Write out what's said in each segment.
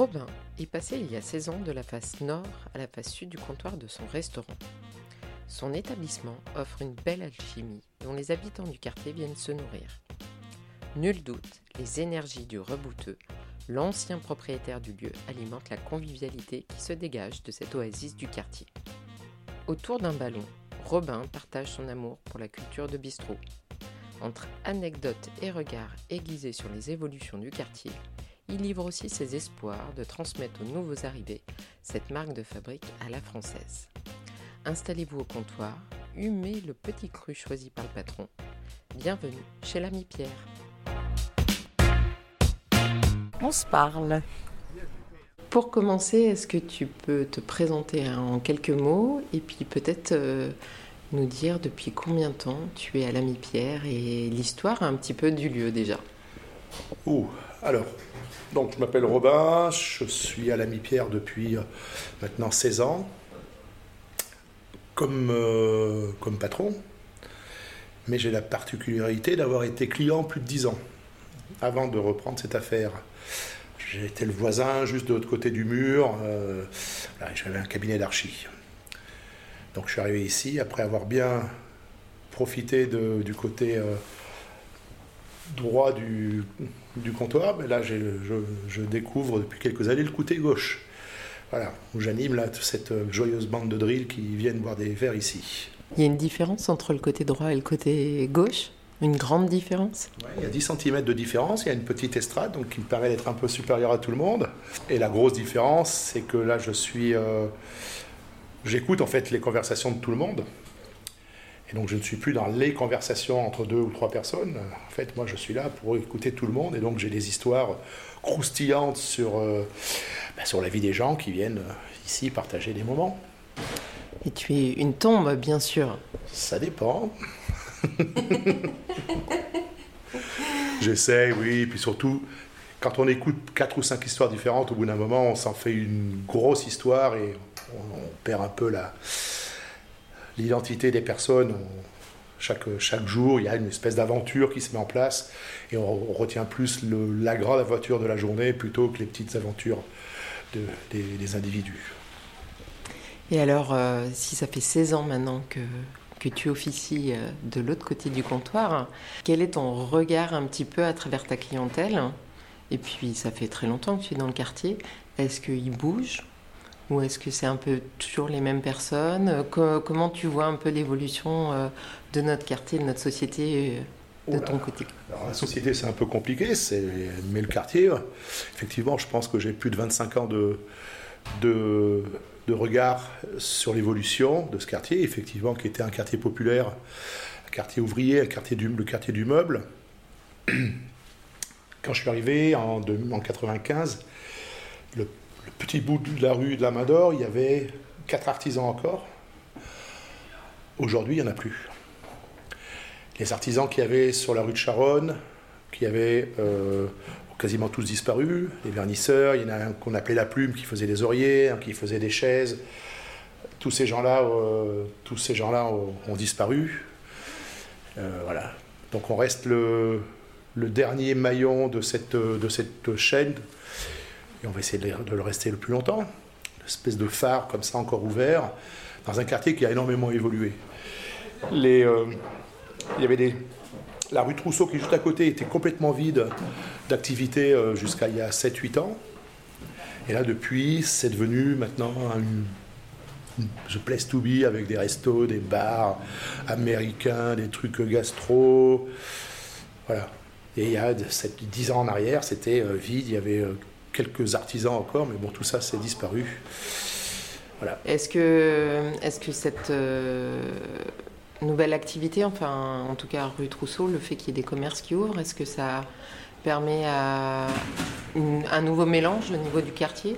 Robin est passé il y a 16 ans de la face nord à la face sud du comptoir de son restaurant. Son établissement offre une belle alchimie dont les habitants du quartier viennent se nourrir. Nul doute, les énergies du rebouteux, l'ancien propriétaire du lieu, alimentent la convivialité qui se dégage de cette oasis du quartier. Autour d'un ballon, Robin partage son amour pour la culture de bistrot. Entre anecdotes et regards aiguisés sur les évolutions du quartier, il livre aussi ses espoirs de transmettre aux nouveaux arrivés cette marque de fabrique à la française. Installez-vous au comptoir, humez le petit cru choisi par le patron. Bienvenue chez l'ami Pierre. On se parle. Pour commencer, est-ce que tu peux te présenter en quelques mots et puis peut-être euh, nous dire depuis combien de temps tu es à l'ami Pierre et l'histoire un petit peu du lieu déjà? Ouh, alors, donc, je m'appelle Robin, je suis à l'ami Pierre depuis euh, maintenant 16 ans, comme, euh, comme patron, mais j'ai la particularité d'avoir été client plus de 10 ans avant de reprendre cette affaire. J'étais le voisin juste de l'autre côté du mur, euh, j'avais un cabinet d'archi. Donc je suis arrivé ici après avoir bien profité du côté droit du, du comptoir, mais là je, découvre depuis quelques années le côté gauche. Voilà, où j'anime là cette joyeuse bande de drills qui viennent boire des verres ici. Il y a une différence entre le côté droit et le côté gauche? Une grande différence? Il y a 10 cm de différence, il y a une petite estrade donc qui me permet d'être un peu supérieur à tout le monde. Et la grosse différence, c'est que là je suis. Euh, j'écoute en fait les conversations de tout le monde. Et donc je ne suis plus dans les conversations entre deux ou trois personnes. En fait, moi je suis là pour écouter tout le monde et donc j'ai des histoires croustillantes sur, euh, bah, sur la vie des gens qui viennent euh, ici partager des moments. Et tu es une tombe, bien sûr. Ça dépend. J'essaie, oui, et puis surtout, quand on écoute quatre ou cinq histoires différentes, au bout d'un moment, on s'en fait une grosse histoire et on perd un peu la, l'identité des personnes. chaque, chaque jour, il y a une espèce d'aventure qui se met en place et on, retient plus la grande aventure de la journée plutôt que les petites aventures des, individus. Et alors, euh, si ça fait 16 ans maintenant que, que tu officies euh, de l'autre côté du comptoir, quel est ton regard un petit peu à travers ta clientèle? Et puis, ça fait très longtemps que tu es dans le quartier. Est-ce qu'il bouge? Ou est-ce que c'est un peu toujours les mêmes personnes? Comment tu vois un peu l'évolution euh, de notre quartier, de notre société euh, de ton côté? Alors, La société, c'est un peu compliqué, mais le quartier, effectivement, je pense que j'ai plus de 25 ans de, de, regard sur l'évolution de ce quartier, effectivement, qui était un quartier populaire, un quartier ouvrier, un quartier du, le quartier du meuble. Quand je suis arrivé en, en 95, le petit bout de la rue de la Main il y avait quatre artisans encore. Aujourd'hui, il n'y en a plus. Les artisans qui y sur la rue de Charonne, qui avaient euh, quasiment tous disparu, les vernisseurs, il y en a un qu'on appelait la plume qui faisait des oreillers, un qui faisait des chaises. Tous ces gens-là, euh, gens-là ont, disparu. Euh, voilà. Donc on reste le, le dernier maillon de cette, de cette chaîne et on va essayer de le rester le plus longtemps. Une espèce de phare comme ça encore ouvert, dans un quartier qui a énormément évolué. Euh, il y avait la rue Trousseau qui est juste à côté était complètement vide d'activité euh, jusqu'à il y a 7-8 ans. Et là, depuis, c'est devenu maintenant une, The Place to Be avec des restos, des bars américains, des trucs gastro. Voilà. Et il y a 10 ans en arrière, c'était euh, vide, il y avait quelques artisans encore, mais bon, tout ça, c'est disparu. Voilà. Est-ce que, est que cette euh, nouvelle activité, enfin, en tout cas rue Trousseau, le fait qu'il y ait des commerces qui ouvrent, est-ce que ça permet à un nouveau mélange au niveau du quartier?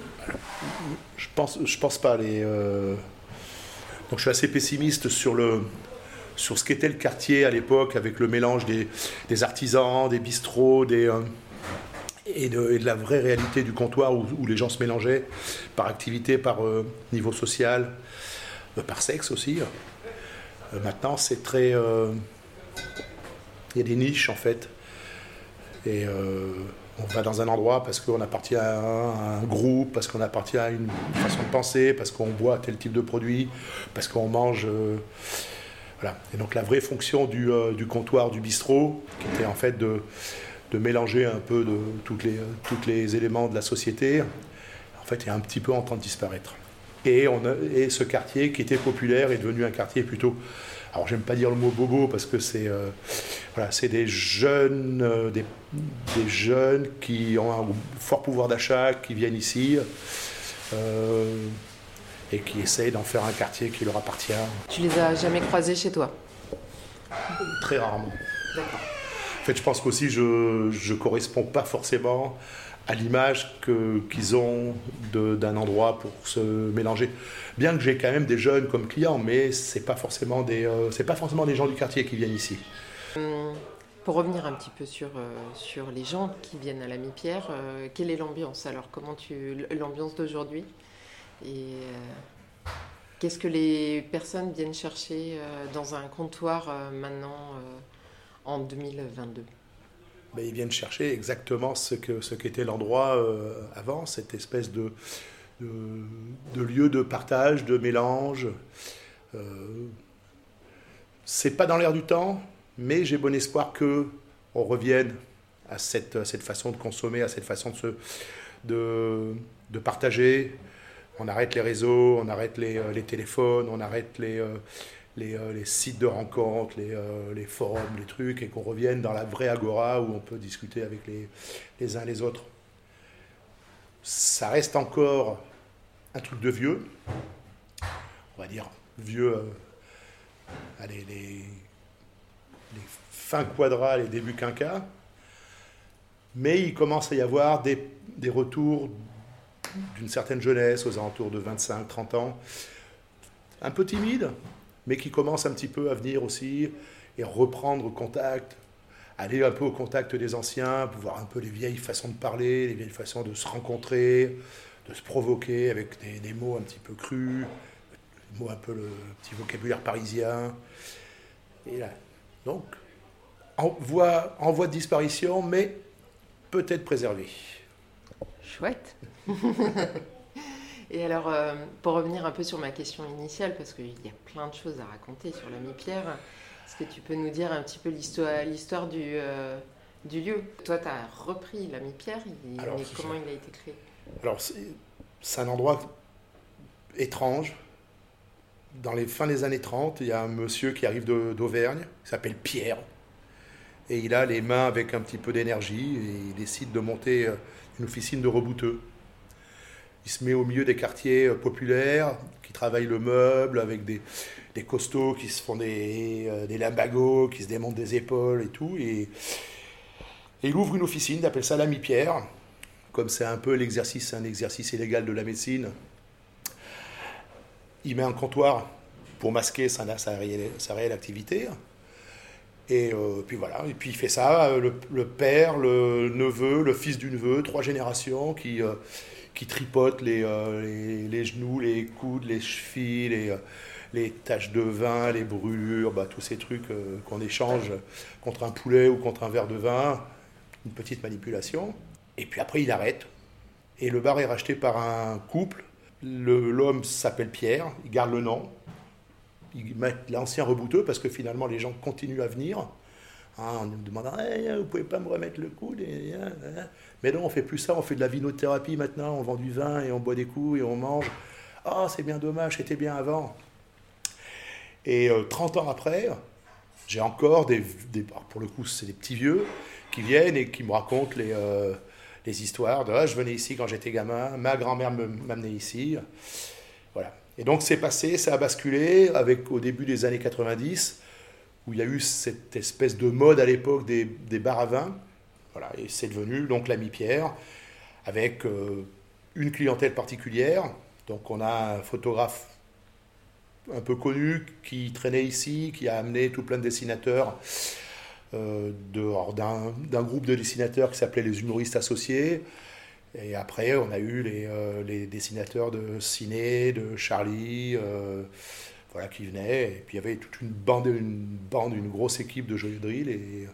Je pense, je pense pas. Les, euh, Donc, je suis assez pessimiste sur le sur ce qu'était le quartier à l'époque, avec le mélange des, des artisans, des bistrots, des, euh, et de, la vraie réalité du comptoir où, les gens se mélangeaient par activité, par euh, niveau social, euh, par sexe aussi. Euh, maintenant, c'est très. Il y a des niches en fait. Et on va dans un endroit parce qu'on appartient à un, groupe, parce qu'on appartient à une façon de penser, parce qu'on boit tel type de produit, parce qu'on mange. Voilà. Et donc la vraie fonction du, du, comptoir, du bistrot, qui était en fait de, de mélanger un peu de toutes les, toutes les éléments de la société, en fait est un petit peu en train de disparaître. Et, on et ce quartier qui était populaire est devenu un quartier plutôt alors j'aime pas dire le mot bobo parce que c'est euh, voilà, c'est des jeunes, euh, des, des, jeunes qui ont un fort pouvoir d'achat, qui viennent ici euh, et qui essayent d'en faire un quartier qui leur appartient. Tu les as jamais croisés chez toi? Très rarement. D'accord. En fait, je pense qu'aussi je ne corresponds pas forcément à l'image qu'ils ont d'un endroit pour se mélanger. Bien que j'ai quand même des jeunes comme clients, mais ce n'est pas, forcément des, euh, pas forcément des gens du quartier qui viennent ici. Hum, pour revenir un petit peu sur, euh, les gens qui viennent à la Mi-Pierre, euh, quelle est l'ambiance Alors, comment tu l'ambiance d'aujourd'hui? Et qu'est-ce que les personnes viennent chercher dans un comptoir maintenant en 2022 ben, ils viennent chercher exactement ce ce qu'était l'endroit euh, avant, cette espèce de, de, lieu de partage, de mélange. Euh, c'est pas dans l'air du temps, mais j'ai bon espoir que on revienne à cette, cette façon de consommer, à cette façon de, se, de, de partager. On arrête les réseaux, on arrête les, euh, les téléphones, on arrête les, euh, les, sites de rencontres, euh, les, forums, les trucs, et qu'on revienne dans la vraie agora où on peut discuter avec les, uns les autres. Ça reste encore un truc de vieux, on va dire vieux, euh, allez, les, fins quadra, les débuts quinquas, mais il commence à y avoir des, des retours d'une certaine jeunesse, aux alentours de 25-30 ans, un peu timide, mais qui commence un petit peu à venir aussi et reprendre contact, aller un peu au contact des anciens, voir un peu les vieilles façons de parler, les vieilles façons de se rencontrer, de se provoquer avec des, mots un petit peu crus, des mots un peu le petit vocabulaire parisien. Et là, donc, en voie, en voie de disparition, mais peut-être préservé. Chouette Et alors, euh, pour revenir un peu sur ma question initiale, parce qu'il y a plein de choses à raconter sur l'ami Pierre, est-ce que tu peux nous dire un petit peu l'histoire du, euh, du lieu? Toi, tu as repris l'ami Pierre, comment il a été créé? Alors, c'est un endroit étrange. Dans les fins des années 30, il y a un monsieur qui arrive d'Auvergne, qui s'appelle Pierre, et il a les mains avec un petit peu d'énergie, et il décide de monter euh, une officine de rebouteux il se met au milieu des quartiers euh, populaires, qui travaillent le meuble avec des, des costauds qui se font des, euh, des limbagos, qui se démontent des épaules et tout. Et, il ouvre une officine, il appelle ça l'ami Pierre, comme c'est un peu l'exercice, un exercice illégal de la médecine. Il met un comptoir pour masquer sa, sa, réelle, activité. Et euh, puis voilà, et puis il fait ça, le, père, le neveu, le fils du neveu, trois générations qui, qui tripotent euh, les, les, genoux, les coudes, les chevilles, les, euh, les taches de vin, les brûlures, bah, tous ces trucs euh, qu'on échange contre un poulet ou contre un verre de vin, une petite manipulation. Et puis après, il arrête. Et le bar est racheté par un couple. L'homme s'appelle Pierre, il garde le nom. Il met l'ancien rebouteux parce que finalement les gens continuent à venir. Hein, en nous demandant hey, Vous pouvez pas me remettre le coude et, Mais non, on fait plus ça, on fait de la vinothérapie maintenant, on vend du vin et on boit des coups et on mange. Ah, c'est bien dommage, c'était bien avant. Et 30 euh, ans après, j'ai encore des, Pour le coup, c'est des petits vieux qui viennent et qui me racontent les, euh, les histoires de ah, je venais ici quand j'étais gamin, ma grand-mère m'amenait ici. Voilà. Et donc c'est passé, ça a basculé avec au début des années 90 où il y a eu cette espèce de mode à l'époque des, des bars à vin. Voilà, et c'est devenu donc l'ami Pierre, avec euh, une clientèle particulière. Donc on a un photographe un peu connu qui traînait ici, qui a amené tout plein de dessinateurs euh, d'un groupe de dessinateurs qui s'appelait les humoristes associés. Et après, on a eu les, euh, dessinateurs de ciné, de Charlie, euh, voilà, qui venaient. Et puis il y avait toute une bande, une bande, une grosse équipe de joyeux drill. Et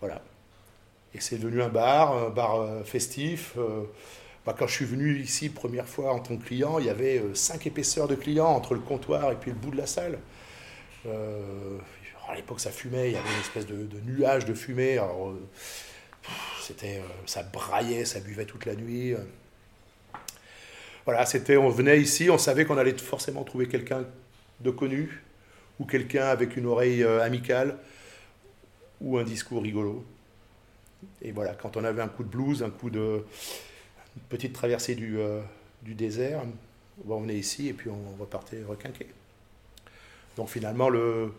voilà. Et c'est devenu un bar, un bar euh, festif. Euh, bah, quand je suis venu ici première fois en tant que client, il y avait euh, cinq épaisseurs de clients entre le comptoir et puis le bout de la salle. à l'époque, ça fumait, il y avait une espèce de, nuage de fumée. C'était, ça braillait, ça buvait toute la nuit. Voilà, c'était, on venait ici, on savait qu'on allait forcément trouver quelqu'un de connu ou quelqu'un avec une oreille amicale ou un discours rigolo. Et voilà, quand on avait un coup de blues, un coup de une petite traversée du, euh, du désert, on venait ici et puis on repartait requinquer. Donc finalement, le,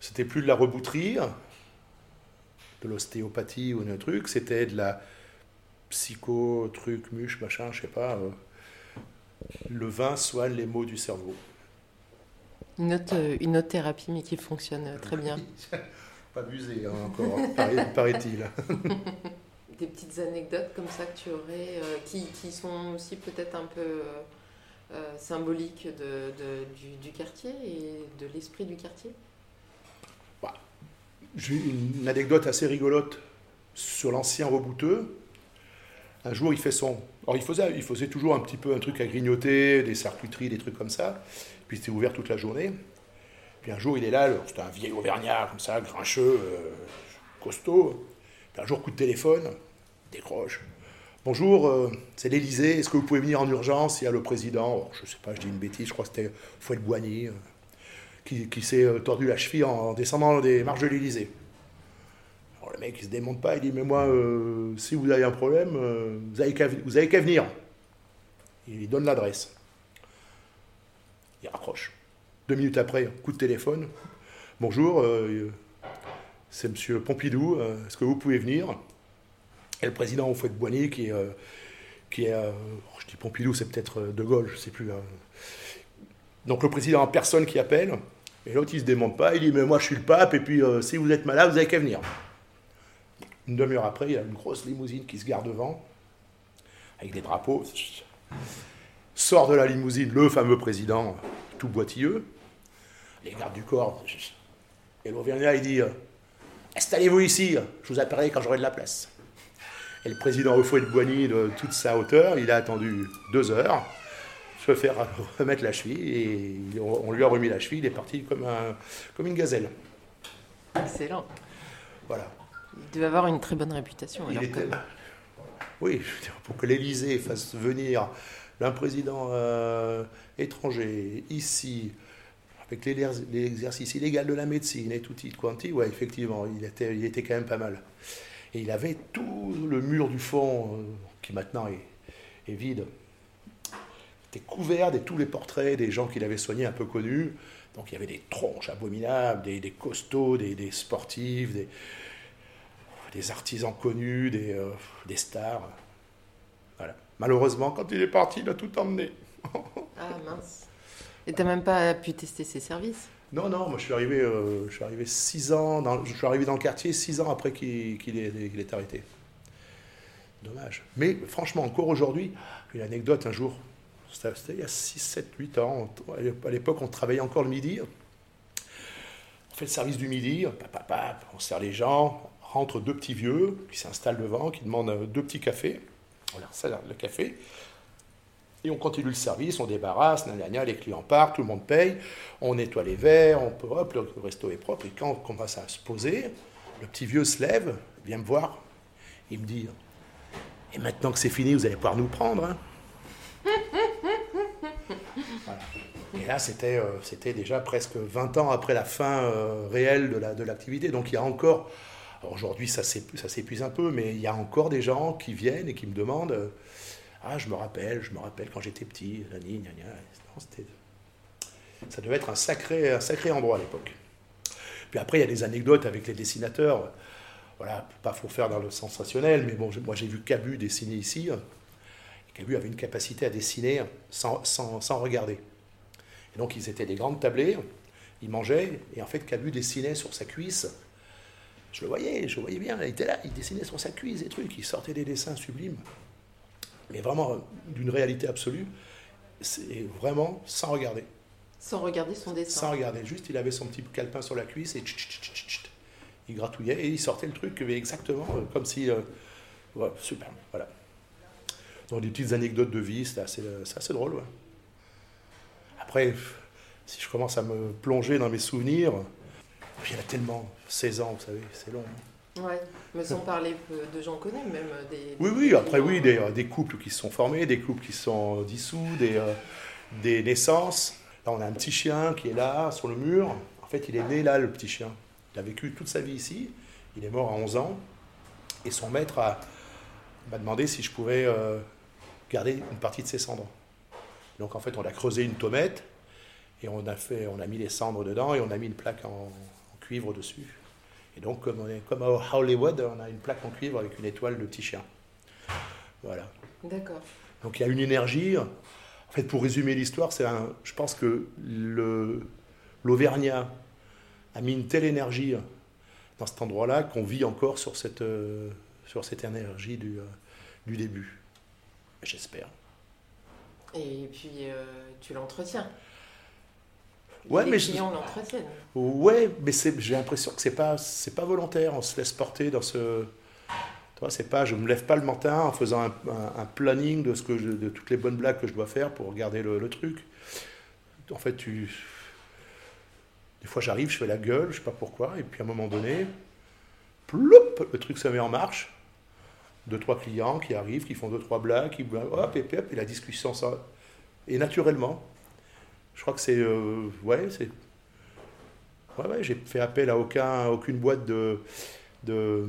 c'était plus de la rebouterie, de l'ostéopathie ou un truc, c'était de la psycho, truc, muche, machin, je sais pas. Euh, le vin soigne les maux du cerveau. Une autre, euh, une autre thérapie, mais qui fonctionne très bien. pas abusé hein, encore, paraît-il. Des petites anecdotes comme ça que tu aurais, euh, qui, qui, sont aussi peut-être un peu euh, euh, symboliques de, du, quartier et de l'esprit du quartier? Bah, J'ai une anecdote assez rigolote sur l'ancien rebouteux. Un jour, il fait son. Alors, il faisait, il faisait toujours un petit peu un truc à grignoter, des charcuteries, des trucs comme ça. Puis, c'était ouvert toute la journée. Puis un jour, il est là, c'était un vieil auvergnat, comme ça, grincheux, euh, costaud. Puis un jour, coup de téléphone, décroche. Bonjour, euh, c'est l'Elysée, est-ce que vous pouvez venir en urgence? Il y a le président, je ne sais pas, je dis une bêtise, je crois que c'était Fouet Boigny, euh, qui, s'est tordu la cheville en descendant des marches de l'Elysée. Alors le mec, il se démonte pas, il dit, mais moi, si vous avez un problème, vous avez qu'à venir. Il lui donne l'adresse. Il raccroche. Deux minutes après, coup de téléphone. Bonjour, euh, c'est Monsieur Pompidou, euh, est-ce que vous pouvez venir? Et le président au de Boigny, qui, euh, qui est, je dis Pompidou, c'est peut-être De Gaulle, je ne sais plus. Donc le président en personne qui appelle, et l'autre il se démonte pas, il dit mais moi je suis le pape, et puis si vous êtes malade, vous avez qu'à venir. Une demi-heure après, il y a une grosse limousine qui se garde devant, avec des drapeaux. Sort de la limousine le fameux président, tout boitilleux, les gardes du corps. Et l'Auvergnat, il dit Installez-vous ici, je vous appellerai quand j'aurai de la place. Et le président Eufouet de Boigny, de toute sa hauteur, il a attendu deux heures, se faire remettre la cheville, et on lui a remis la cheville, il est parti comme, un, comme une gazelle. Excellent. Voilà. Il devait avoir une très bonne réputation. Il était... Oui, pour que l'Élysée fasse venir un président euh, étranger ici, avec l'exercice illégal de la médecine et tout it quanti, ouais, effectivement, il était, il était quand même pas mal. Et il avait tout le mur du fond, euh, qui maintenant est, est, vide, était couvert de tous les portraits des gens qu'il avait soignés un peu connus. Donc il y avait des tronches abominables, des, des costauds, des, des sportifs, des, des, artisans connus, des, euh, des stars. Voilà. Malheureusement, quand il est parti, il a tout emmené. ah mince. Et tu n'as même pas pu tester ses services? Non, non, moi je suis arrivé, euh, je suis arrivé six ans, dans, je suis arrivé dans le quartier six ans après qu'il est, est, arrêté. Dommage. Mais franchement, encore aujourd'hui, une anecdote un jour, c'était il y a 6, 7, 8 ans, à l'époque on travaillait encore le midi. On fait le service du midi, on sert les gens, rentre deux petits vieux qui s'installent devant, qui demandent deux petits cafés. Leur sert le café. Et on continue le service, on débarrasse, les clients partent, tout le monde paye, on nettoie les verres, on peut, hop, le resto est propre. Et quand on commence à se poser, le petit vieux se lève, vient me voir, il me dit Et maintenant que c'est fini, vous allez pouvoir nous prendre. Hein Et là, c'était, euh, c'était déjà presque 20 ans après la fin euh, réelle de l'activité. Donc il y a encore, aujourd'hui ça, s'épuise un peu, mais il y a encore des gens qui viennent et qui me demandent euh, ah, je me rappelle, je me rappelle quand j'étais petit, ça devait être un sacré, un sacré endroit à l'époque. Puis après, il y a des anecdotes avec les dessinateurs. Voilà, pas pour faire dans le sensationnel, mais bon, moi j'ai vu Cabu dessiner ici. Cabu avait une capacité à dessiner sans, sans, sans, regarder. Et donc ils étaient des grandes tablées, ils mangeaient, et en fait Cabu dessinait sur sa cuisse. Je le voyais, je le voyais bien, il était là, il dessinait sur sa cuisse des trucs, il sortait des dessins sublimes mais vraiment d'une réalité absolue, c'est vraiment sans regarder. Sans regarder son dessin. Sans regarder, juste il avait son petit calepin sur la cuisse et il gratouillait et il sortait le truc exactement euh, comme si. Euh, super, voilà. Donc des petites anecdotes de vie, c'est assez, assez, drôle. Après, si je commence à me plonger dans mes souvenirs, il y en a tellement, 16 ans, vous savez, c'est long. Hein. Ouais, mais sans parler de gens connus, même des. Oui, oui, après, oui, des, des, couples qui se sont formés, des couples qui sont dissous, des, des naissances. Là, on a un petit chien qui est là, sur le mur. En fait, il est né là, le petit chien. Il a vécu toute sa vie ici. Il est mort à 11 ans. Et son maître m'a demandé si je pouvais euh, garder une partie de ses cendres. Donc, en fait, on a creusé une tomette et on a, fait, on a mis les cendres dedans et on a mis une plaque en, cuivre dessus. Et donc, comme, on est, comme à Hollywood, on a une plaque en cuivre avec une étoile de petit chien. Voilà. D'accord. Donc, il y a une énergie. En fait, pour résumer l'histoire, c'est je pense que l'Auvergnat a mis une telle énergie dans cet endroit-là qu'on vit encore sur cette, euh, sur cette énergie du, euh, du début. J'espère. Et puis, euh, tu l'entretiens. Ouais, Les mais clients l'entretiennent. Ouais, mais j'ai l'impression que c'est pas, c'est pas volontaire. On se laisse porter dans ce. Toi, c'est pas, je me lève pas le matin en faisant un, planning de ce que de toutes les bonnes blagues que je dois faire pour regarder le, le truc. En fait, tu, des fois, j'arrive, je fais la gueule, je sais pas pourquoi, et puis à un moment donné, ploup, le truc se met en marche. Deux, trois clients qui arrivent, qui font deux, trois blagues, qui hop, et, hop, et la discussion, ça. Et naturellement, je crois que c'est. Euh, ouais, c'est. Ouais, ouais, j'ai fait appel à aucun, aucune boîte de, de,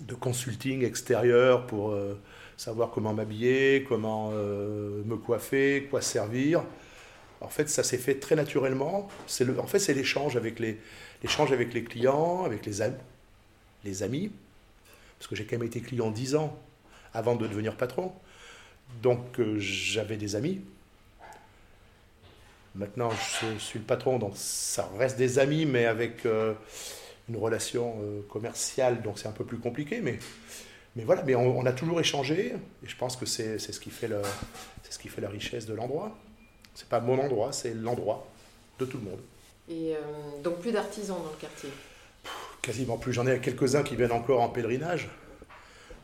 de consulting extérieur pour euh, savoir comment m'habiller, comment euh, me coiffer, quoi servir. En fait, ça s'est fait très naturellement. C'est le, en fait, c'est l'échange avec les, l'échange avec les clients, avec les, amis, les amis. Parce que j'ai quand même été client 10 ans avant de devenir patron. Donc, j'avais des amis. Maintenant, je suis le patron, donc ça reste des amis, mais avec euh, une relation euh, commerciale, donc c'est un peu plus compliqué. Mais, mais voilà, mais on, a toujours échangé, et je pense que c'est, ce, qui fait le, ce qui fait la richesse de l'endroit. C'est pas mon endroit, c'est l'endroit de tout le monde. Et euh, donc plus d'artisans dans le quartier? Quasiment plus. J'en ai quelques-uns qui viennent encore en pèlerinage.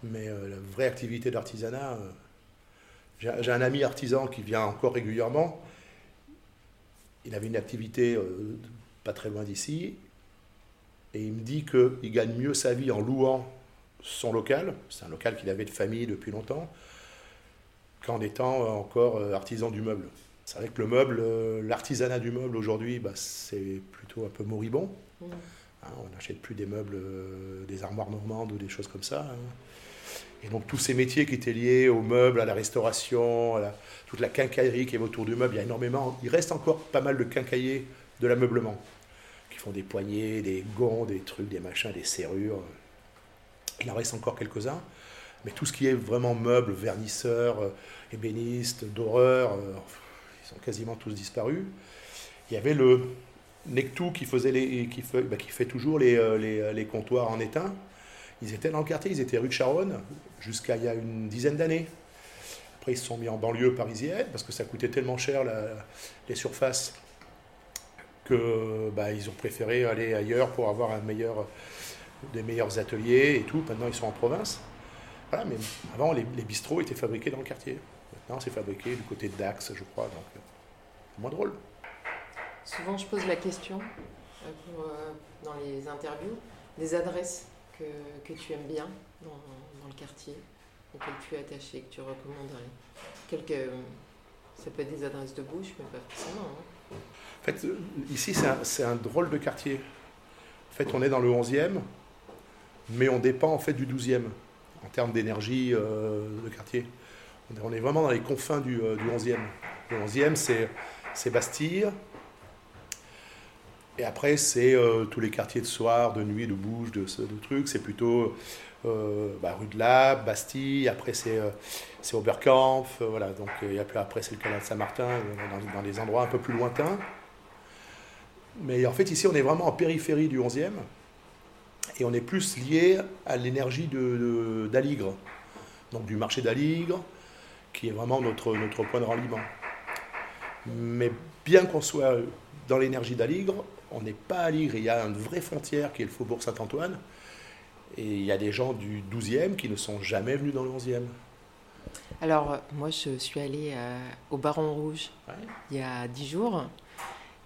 Mais la vraie activité d'artisanat, j'ai un ami artisan qui vient encore régulièrement. Il avait une activité pas très loin d'ici. Et il me dit qu'il gagne mieux sa vie en louant son local. C'est un local qu'il avait de famille depuis longtemps qu'en étant encore artisan du meuble. C'est vrai que le meuble, euh, l'artisanat du meuble aujourd'hui, bah, c'est plutôt un peu moribond. Mm. Hein, on n'achète plus des meubles, euh, des armoires normandes ou des choses comme ça. Hein. Et donc tous ces métiers qui étaient liés au meuble, à la restauration, à toute la quincaillerie qui est autour du meuble, il y a énormément. Il reste encore pas mal de quincailliers de l'ameublement qui font des poignées, des gonds, des trucs, des machins, des serrures. Il en reste encore quelques-uns. Mais tout ce qui est vraiment meuble, vernisseur, euh, ébéniste, doreur, sont quasiment tous disparus. Il y avait le Nectou qui, faisait bah, fait toujours euh, euh, les, comptoirs en étain. Ils étaient dans le quartier, ils étaient rue de Charonne jusqu'à il y a une dizaine d'années. Après, ils se sont mis en banlieue parisienne parce que ça coûtait tellement cher les surfaces que bah, ils ont préféré aller ailleurs pour avoir des meilleurs ateliers et tout. Maintenant, ils sont en province. Mais avant, les, bistrots étaient fabriqués dans le quartier. Maintenant, c'est fabriqué du côté de Dax, je crois. Donc, moins drôle. Souvent, je pose la question euh, euh, dans les interviews des adresses que, tu aimes bien dans, dans, le quartier, auxquelles tu es attaché, que tu recommanderais. Quelques, ça peut être des adresses de bouche, mais pas forcément. Hein. En fait, ici, c'est un, un, drôle de quartier. En fait, on est dans le 11e, mais on dépend en fait du 12e en termes d'énergie euh, de quartier. On est vraiment dans les confins du, euh, du 11e. Le 11e, c'est c'est Bastille. Et après, c'est euh, tous les quartiers de soir, de nuit, de bouge, de, trucs. C'est plutôt euh, bah, rue de Lab, Bastille. Après, c'est euh, Oberkampf. voilà. Donc, après, c'est le canal de Saint-Martin, dans, dans, des endroits un peu plus lointains. Mais en fait, ici, on est vraiment en périphérie du 11e. Et on est plus lié à l'énergie d'Aligre. De, donc, du marché d'Aligre, qui est vraiment notre, notre point de ralliement. Mais bien qu'on soit dans l'énergie d'Aligre, On n'est pas à Ligre, il y a une vraie frontière qui est le faubourg Saint-Antoine. Et il y a des gens du 12e qui ne sont jamais venus dans le 11e. Alors, moi, je suis allée euh, au Baron Rouge Ouais. il y a dix jours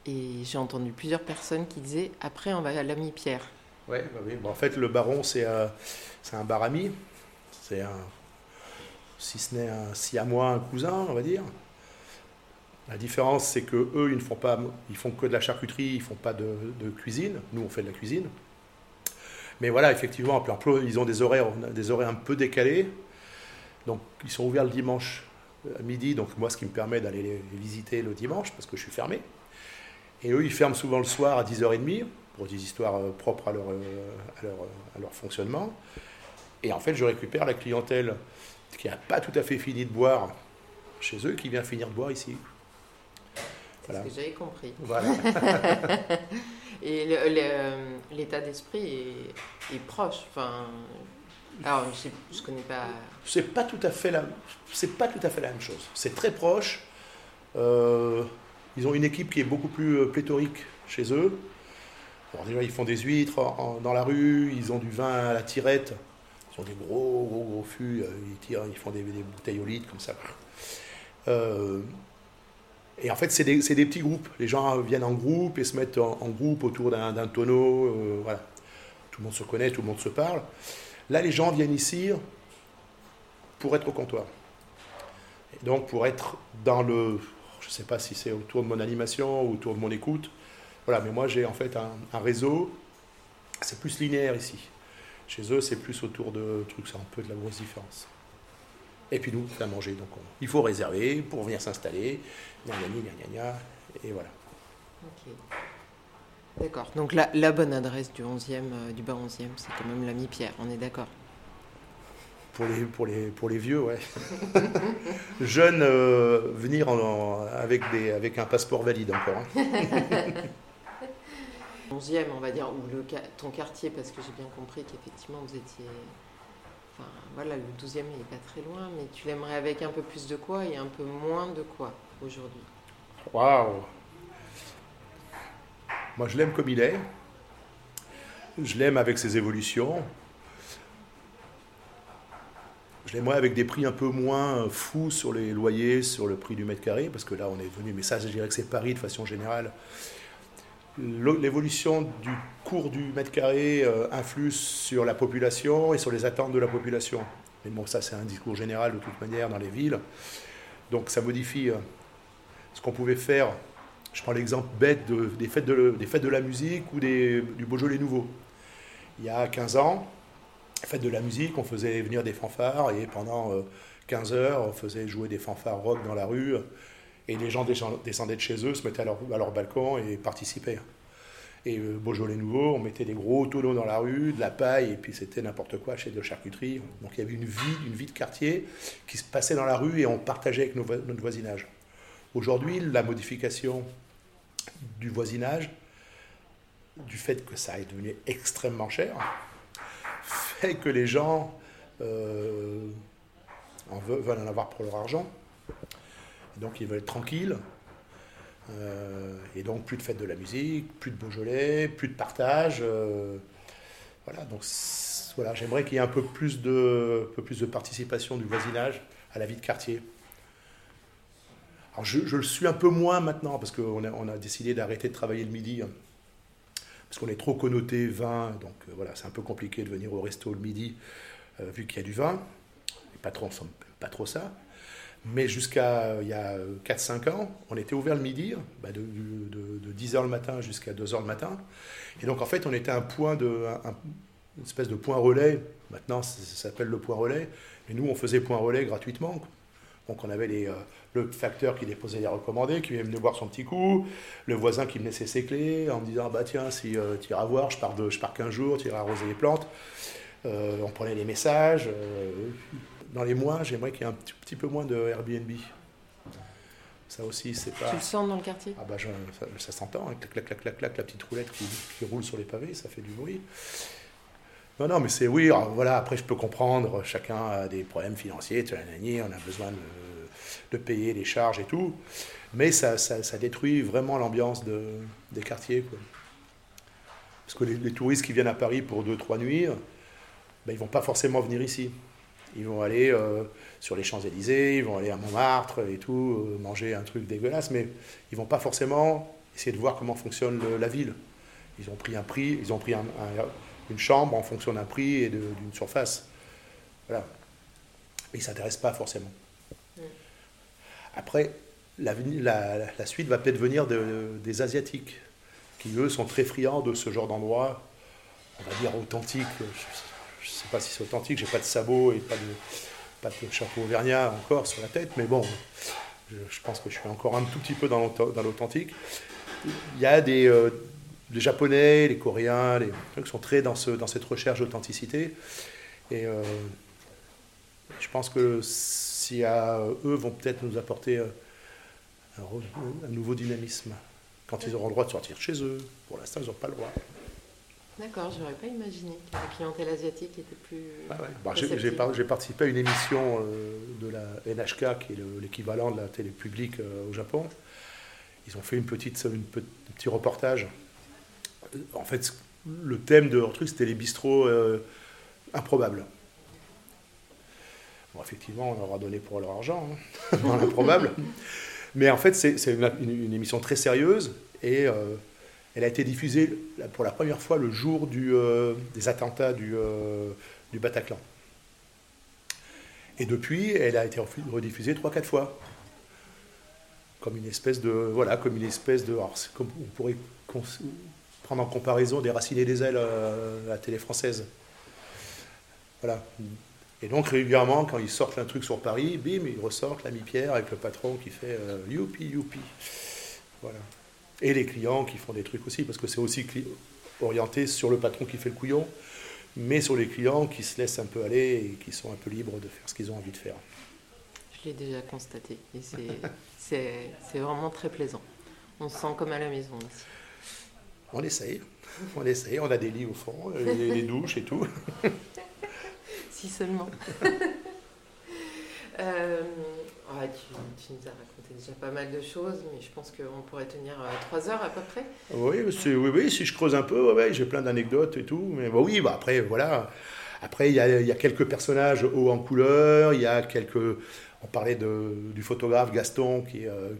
et j'ai entendu plusieurs personnes qui disaient après, on va à l'ami Pierre. Ouais, bah oui. Bon, en fait, le baron, c'est euh, un bar ami. C'est un, si ce n'est un siamois, un cousin, on va dire. La différence, c'est que eux, ils ne font pas, ils font que de la charcuterie, ils font pas de, cuisine. Nous, on fait de la cuisine. Mais voilà, effectivement, ils ont des horaires, des horaires un peu décalés. Donc, ils sont ouverts le dimanche à midi. Donc, moi, ce qui me permet d'aller les visiter le dimanche, parce que je suis fermé. Et eux, ils ferment souvent le soir à 10h30 pour des histoires euh, propres euh, euh, à leur fonctionnement. Et en fait, je récupère la clientèle qui n'a pas tout à fait fini de boire chez eux, qui vient finir de boire ici. C'est ce que j'avais compris. Voilà. Et l'état d'esprit est, est proche. Enfin, alors, je, je connais pas. C'est pas tout à fait la, c'est pas tout à fait la même chose. C'est très proche. Euh, ils ont une équipe qui est beaucoup plus euh, pléthorique chez eux. Alors déjà, ils font des huîtres en- en- dans la rue, ils ont du vin à la tirette, ils ont des gros, gros, gros fûts, euh, ils, tirent, ils font des, des bouteilles au litre comme ça. Euh, et en fait, c'est des, des petits groupes. Les gens viennent en groupe et se mettent en, groupe autour d'un tonneau. euh, voilà. Tout le monde se connaît, tout le monde se parle. Là, les gens viennent ici pour être au comptoir. Et donc, pour être dans le. Je ne sais pas si c'est autour de mon animation ou autour de mon écoute. Voilà, mais moi, j'ai en fait un, un réseau. C'est plus linéaire ici. Chez eux, c'est plus autour de trucs, c'est un peu de la grosse différence. Et puis nous, à manger. Donc, on- il faut réserver pour venir s'installer. Et voilà. D'accord. Donc la, la bonne adresse du 11e, euh, du bas 11e, c'est quand même l'ami Pierre. On est d'accord. Pour les, pour les, pour les vieux, ouais. Jeunes, euh, venir en- en- avec, des, avec un passeport valide encore. hein. 11e, on va dire, ou le, ton quartier, parce que j'ai bien compris qu'effectivement vous étiez. Enfin, voilà, le 12e il n'est pas très loin, mais tu l'aimerais avec un peu plus de quoi et un peu moins de quoi aujourd'hui? Waouh Moi, je l'aime comme il est. Je l'aime avec ses évolutions. Je l'aimerais avec des prix un peu moins fous sur les loyers, sur le prix du mètre carré, parce que là, on est venu, mais ça, je dirais que c'est Paris de façon générale. L'évolution du cours du mètre carré euh, influe sur la population et sur les attentes de la population. Mais bon, ça, c'est un discours général de toute manière dans les villes. Donc, ça modifie euh, ce qu'on pouvait faire. Je prends l'exemple bête de- des, fêtes de, la musique ou des- du Beaujolais nouveau. Il y a 15 ans, fête de la musique, on faisait venir des fanfares et pendant euh, 15 heures, on faisait jouer des fanfares rock dans la rue et les gens descend- descendaient de chez eux, se mettaient à leur, balcon et participaient. Et euh, Beaujolais nouveau, on mettait des gros tonneaux dans la rue, de la paille, et puis c'était n'importe quoi chez de charcuterie. Donc il y avait une vie, une vie de quartier qui se passait dans la rue et on partageait avec notre voisinage. Aujourd'hui, la modification du voisinage, du fait que ça est devenu extrêmement cher, fait que les gens euh, en veulent, veulent en avoir pour leur argent. Donc ils veulent être tranquilles. Euh, et donc plus de fête de la musique, plus de Beaujolais, plus de partage. euh, voilà, donc voilà, j'aimerais qu'il y ait un peu plus, de, un peu plus de participation du voisinage à la vie de quartier. Alors je, le suis un peu moins maintenant parce qu'on a, décidé d'arrêter de travailler le midi hein, parce qu'on est trop connoté vin, donc euh, voilà, c'est un peu compliqué de venir au resto le midi vu qu'il y a du vin. Les patrons ne pas trop ça. Mais jusqu'à euh, il y a 4-5 ans, on était ouvert le midi, bah, de, de- de 10h le matin jusqu'à 2h le matin. Et donc en fait, on était un point de, un- un- une espèce de point relais. Maintenant, ça, s'appelle le point relais. Mais nous, on faisait point relais gratuitement. Donc on avait les, euh, le facteur qui déposait les recommandés, qui venait boire son petit coup, le voisin qui me laissait ses clés en me disant bah tiens si euh, tu iras voir, je pars de, je pars 15 jours, tu iras arroser les plantes. Euh, on prenait les messages. Dans les mois, j'aimerais qu'il y ait un petit, petit peu moins de Airbnb. Ça aussi, c'est pas. Tu le sens dans le quartier? Ah bah je- ça, ça s'entend, hein, clac, clac, clac, clac, clac, la petite roulette qui, qui roule sur les pavés, ça fait du bruit. Non, non, mais c'est oui, alors, voilà, après je peux comprendre, chacun a des problèmes financiers, on a besoin de, de payer les charges et tout, mais ça, ça, ça détruit vraiment l'ambiance de, des quartiers. Quoi. Parce que les, touristes qui viennent à Paris pour 2-3 nuits, ben, ils vont pas forcément venir ici. Ils vont aller euh, sur les Champs-Élysées, ils vont aller à Montmartre et tout, euh, manger un truc dégueulasse, mais ils vont pas forcément essayer de voir comment fonctionne la ville. Ils ont pris un prix, ils ont pris une chambre en fonction d'un prix et d'une surface. Voilà. Mais ils ne s'intéressent pas forcément. Après, la, la, suite va peut-être venir des Asiatiques, qui eux sont très friands de ce genre d'endroit, on va dire authentique. Je ne sais pas si c'est authentique, j'ai pas de sabots et pas de, pas de chapeau auvergnat encore sur la tête, mais bon, je, pense que je suis encore un tout petit peu dans l'authentique. Il y a des, euh, Japonais, les Coréens, les trucs sont très dans, ce, dans cette recherche d'authenticité. Et euh, je pense que si eux vont peut-être nous apporter euh, un, nouveau dynamisme quand ils auront le droit de sortir chez eux. Pour l'instant, ils n'ont pas le droit. D'accord, je n'aurais pas imaginé que la clientèle asiatique était plus. Ah bah, j'ai participé à une émission euh, de la NHK, qui est l'équivalent de la télé publique au Japon. Ils ont fait une petite, une, un petit reportage en fait, le thème de leur truc, c'était les bistrots euh, improbables. Bon, effectivement, on leur a donné pour leur argent, hein, dans l'improbable. Mais en fait, c'est une, émission très sérieuse et euh, elle a été diffusée pour la première fois le jour euh, des attentats du, du, Bataclan. Et depuis, elle a été rediffusée 3-4 fois. Comme une espèce de. Voilà, comme une espèce de. On pourrait prendre en comparaison des racines et des ailes à la télé française. Voilà. Et donc régulièrement, quand ils sortent un truc sur Paris, bim, ils ressortent l'ami Pierre avec le patron qui fait euh, youpi, youpi. Voilà. Et les clients qui font des trucs aussi, parce que c'est aussi orienté sur le patron qui fait le couillon, mais sur les clients qui se laissent un peu aller et qui sont un peu libres de faire ce qu'ils ont envie de faire. Je l'ai déjà constaté, et c'est vraiment très plaisant. On se sent comme à la maison aussi. On essaye. On essaye. On a des lits au fond, les, douches et tout. si seulement. Euh, tu, nous as raconté déjà pas mal de choses, mais je pense qu'on pourrait tenir euh, trois heures à peu près. Oui, oui, oui, si je creuse un peu, j'ai plein d'anecdotes et tout. Mais bon, oui, bah après, voilà. Après, il y a, quelques personnages hauts en couleur. Il y a quelques. On parlait de, du photographe Gaston qui, euh,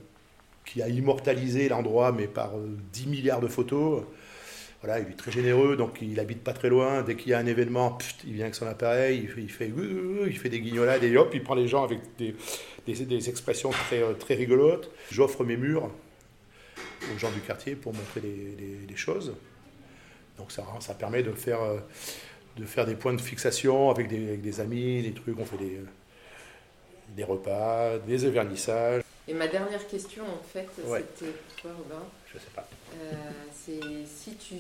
qui a immortalisé l'endroit, mais par 10 euh, milliards de photos. Voilà, il est très généreux, donc il habite pas très loin. Dès qu'il y a un événement, il vient avec son appareil, il fait, il fait, des guignolades et hop, il prend les gens avec des, expressions très, euh, très rigolotes. J'offre mes murs aux gens du quartier pour montrer des, choses. Donc ça, permet de faire, euh, de faire des points de fixation avec des, amis, des trucs, on fait des, des repas, des vernissages. Et ma dernière question, en fait, c'était pour toi, Robin. Je sais pas. Euh, c'est si tu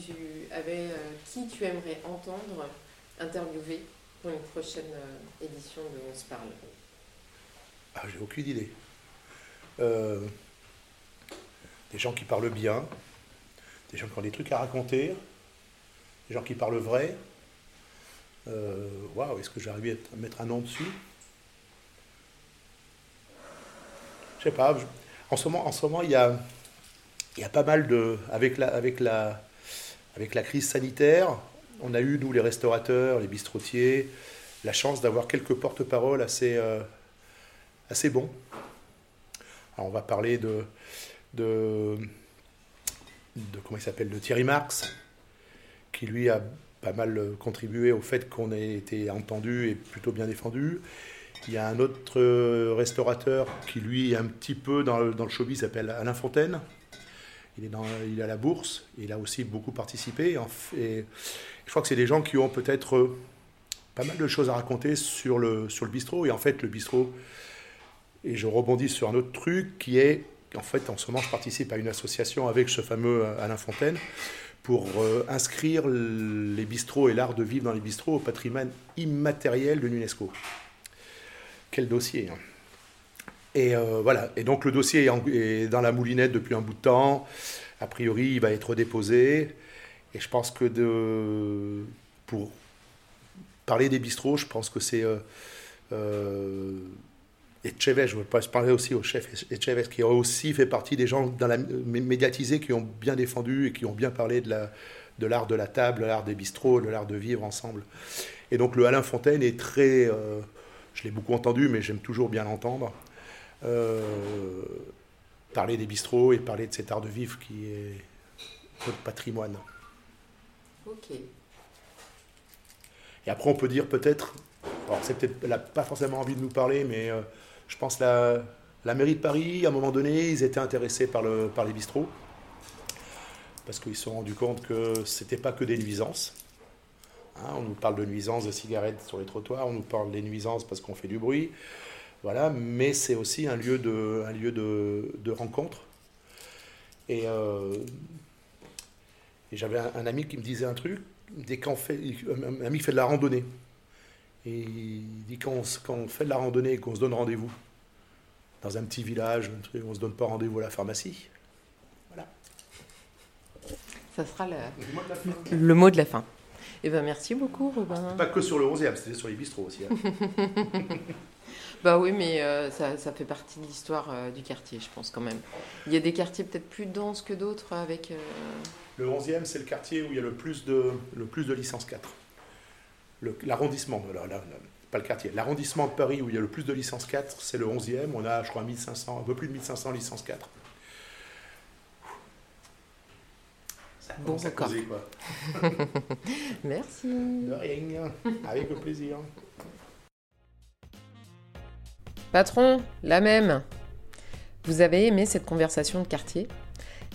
avais euh, qui tu aimerais entendre interviewer pour une prochaine euh, édition de On se parle? Ah, j'ai aucune idée. des gens qui parlent bien, des gens qui ont des trucs à raconter, des gens qui parlent vrai. Waouh, est-ce que j'arrive à mettre un nom dessus? En ce moment, en ce moment il, y a, il y a pas mal de. Avec la, avec, la, avec la crise sanitaire, on a eu, nous, les restaurateurs, les bistrotiers, la chance d'avoir quelques porte-paroles assez, euh, assez bons. Alors, on va parler de. de, de comment il s'appelle De Thierry Marx, qui lui a pas mal contribué au fait qu'on ait été entendu et plutôt bien défendu. Il y a un autre euh, restaurateur qui, lui, est un petit peu dans le, dans le showbiz, s'appelle Alain Fontaine. Il est, dans, il à la bourse, il a aussi beaucoup participé. Et je crois que c'est des gens qui ont peut-être euh, pas mal de choses à raconter sur le, sur le bistrot. Et en fait, le bistrot, et je rebondis sur un autre truc qui est, en fait, en ce moment, je participe à une association avec ce fameux euh, Alain Fontaine pour inscrire les bistrots et l'art de vivre dans les bistrots au patrimoine immatériel de l'UNESCO quel dossier. Hein. Et euh, voilà. Et donc le dossier est, dans la moulinette depuis un bout de temps. A priori, il va être déposé. Et je pense que de, pour parler des bistrots, je pense que c'est euh, euh je veux parler aussi au chef Echeves, qui a aussi fait partie des gens dans la, médiatisés qui ont bien défendu et qui ont bien parlé de la, de l'art de la table, l'art des bistrots, de l'art de vivre ensemble. Et donc le Alain Fontaine est très, euh, je l'ai beaucoup entendu, mais j'aime toujours bien l'entendre, euh, parler des bistrots et parler de cet art de vivre qui est notre patrimoine. Ok. Et après, on peut dire peut-être, alors c'est peut-être, elle n'a pas forcément envie de nous parler, mais euh, je pense la, la mairie de Paris, à un moment donné, ils étaient intéressés par, le, par les bistrots, parce qu'ils se sont rendus compte que c'était pas que des nuisances. Hein, on nous parle de nuisances de cigarettes sur les trottoirs, on nous parle des nuisances parce qu'on fait du bruit, voilà, mais c'est aussi un lieu de, un lieu de, de rencontre. Et, euh, et j'avais un, un ami qui me disait un truc, dès qu'on fait, un ami fait de la randonnée. Et il dit quand on, quand on fait de la randonnée et qu'on se donne rendez-vous dans un petit village, on ne se donne pas rendez-vous à la pharmacie. Voilà. Ça sera le, Le mot de la fin. Eh ben merci beaucoup, Robin. Pas que sur le 11e, c'était sur les bistrots aussi. hein. Bah oui, mais euh, ça, ça fait partie de l'histoire euh, du quartier, je pense quand même. Il y a des quartiers peut-être plus denses que d'autres avec. euh, Le 11e, c'est le quartier où il y a le plus de, le plus de licence 4. Le- L'arrondissement, pas le quartier, l'arrondissement de Paris où il y a le plus de licence 4, c'est le 11e. On a, je crois, 1500, un peu plus de 1500 licences 4. Ça Bon record. quoi. Merci. De rien, avec plaisir. Patron, la même. Vous avez aimé cette conversation de quartier?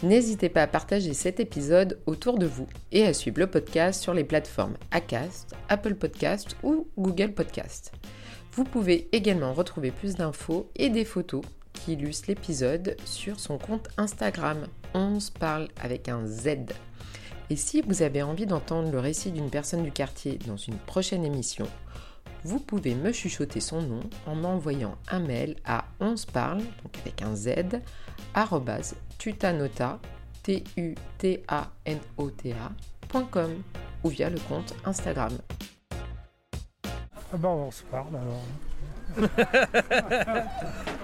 N'hésitez pas à partager cet épisode autour de vous et à suivre le podcast sur les plateformes Acast, Apple Podcast ou Google Podcast. Vous pouvez également retrouver plus d'infos et des photos qui illustrent l'épisode sur son compte Instagram. On se parle avec un Z. Et si vous avez envie d'entendre le récit d'une personne du quartier dans une prochaine émission, vous pouvez me chuchoter son nom en m'envoyant un mail à onsparle, donc avec un Z, arrobase tutanota, t u t a n o t a .com, ou via le compte Instagram. Ah bah on se parle alors.